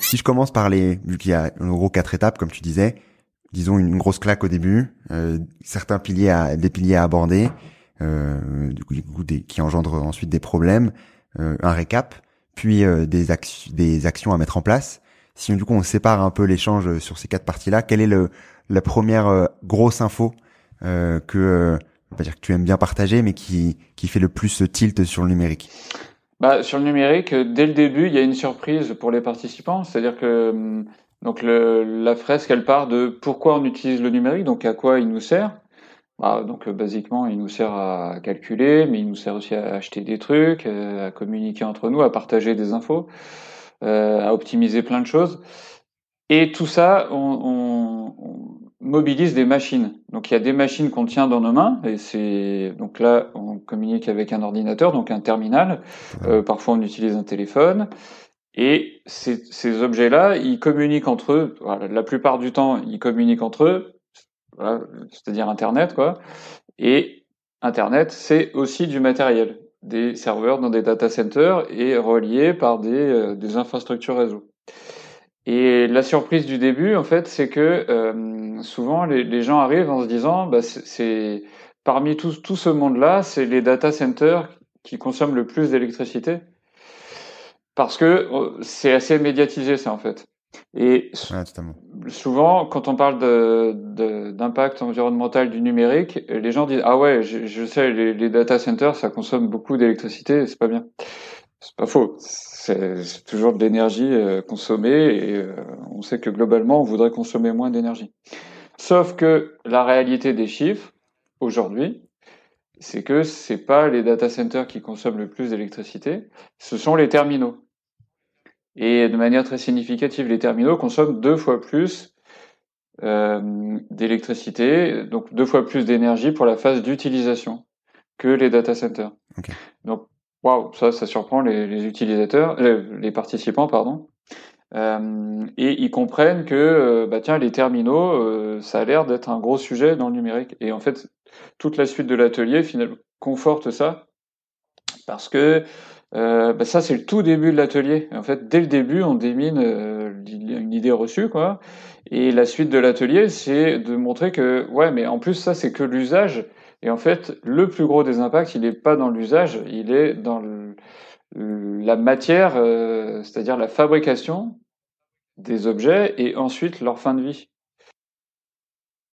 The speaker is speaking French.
Si je commence par les, vu qu'il y a en gros quatre étapes, comme tu disais, disons une grosse claque au début, euh, certains piliers à, des piliers à aborder, euh, du coup, des, qui engendrent ensuite des problèmes, euh, un récap, puis euh, des, des actions à mettre en place. Si du coup on sépare un peu l'échange sur ces quatre parties-là, quelle est le, la première euh, grosse info euh, que, on va dire que tu aimes bien partager, mais qui, qui fait le plus tilt sur le numérique? Bah, Sur le numérique, dès le début, il y a une surprise pour les participants, c'est-à-dire que hum, donc le, la fresque, elle part de pourquoi on utilise le numérique, donc à quoi il nous sert. Bah, donc basiquement, il nous sert à calculer, mais il nous sert aussi à acheter des trucs, euh, à communiquer entre nous, à partager des infos, euh, à optimiser plein de choses. Et tout ça, on, on, mobilise des machines. Donc il y a des machines qu'on tient dans nos mains, et c'est donc là on communique avec un ordinateur, donc un terminal. Euh, parfois on utilise un téléphone. Et ces, ces objets-là, ils communiquent entre eux. Voilà, la plupart du temps, ils communiquent entre eux, voilà, c'est-à-dire Internet, quoi. Et Internet, c'est aussi du matériel, des serveurs dans des data centers et reliés par des, euh, des infrastructures réseau. Et la surprise du début, en fait, c'est que euh, souvent les, les, gens arrivent en se disant, bah, c'est parmi tout, tout ce monde-là, c'est les data centers qui consomment le plus d'électricité parce que euh, c'est assez médiatisé ça en fait. Et souvent, quand on parle d'impact environnemental du numérique, les gens disent ah ouais, je, je sais les, les, data centers ça consomme beaucoup d'électricité, c'est pas bien. C'est pas faux. C'est toujours de l'énergie euh, consommée et euh, on sait que globalement on voudrait consommer moins d'énergie. Sauf que la réalité des chiffres aujourd'hui, c'est que c'est pas les data centers qui consomment le plus d'électricité, ce sont les terminaux. Et de manière très significative, les terminaux consomment deux fois plus euh, d'électricité, donc deux fois plus d'énergie pour la phase d'utilisation que les data centers. Okay. Donc, waouh, ça, ça surprend les, utilisateurs, les, euh, les, participants, pardon. Euh, et ils comprennent que, euh, bah tiens, les terminaux, ça a l'air d'être un gros sujet dans le numérique. Et en fait, toute la suite de l'atelier, finalement, conforte ça, parce que bah ça, c'est le tout début de l'atelier. En fait, dès le début, on démine une idée reçue, quoi. Et la suite de l'atelier, c'est de montrer que, ouais, mais en plus, ça, c'est que l'usage. Et en fait, le plus gros des impacts, il n'est pas dans l'usage, il est dans la matière, euh, c'est-à-dire la fabrication des objets et ensuite leur fin de vie.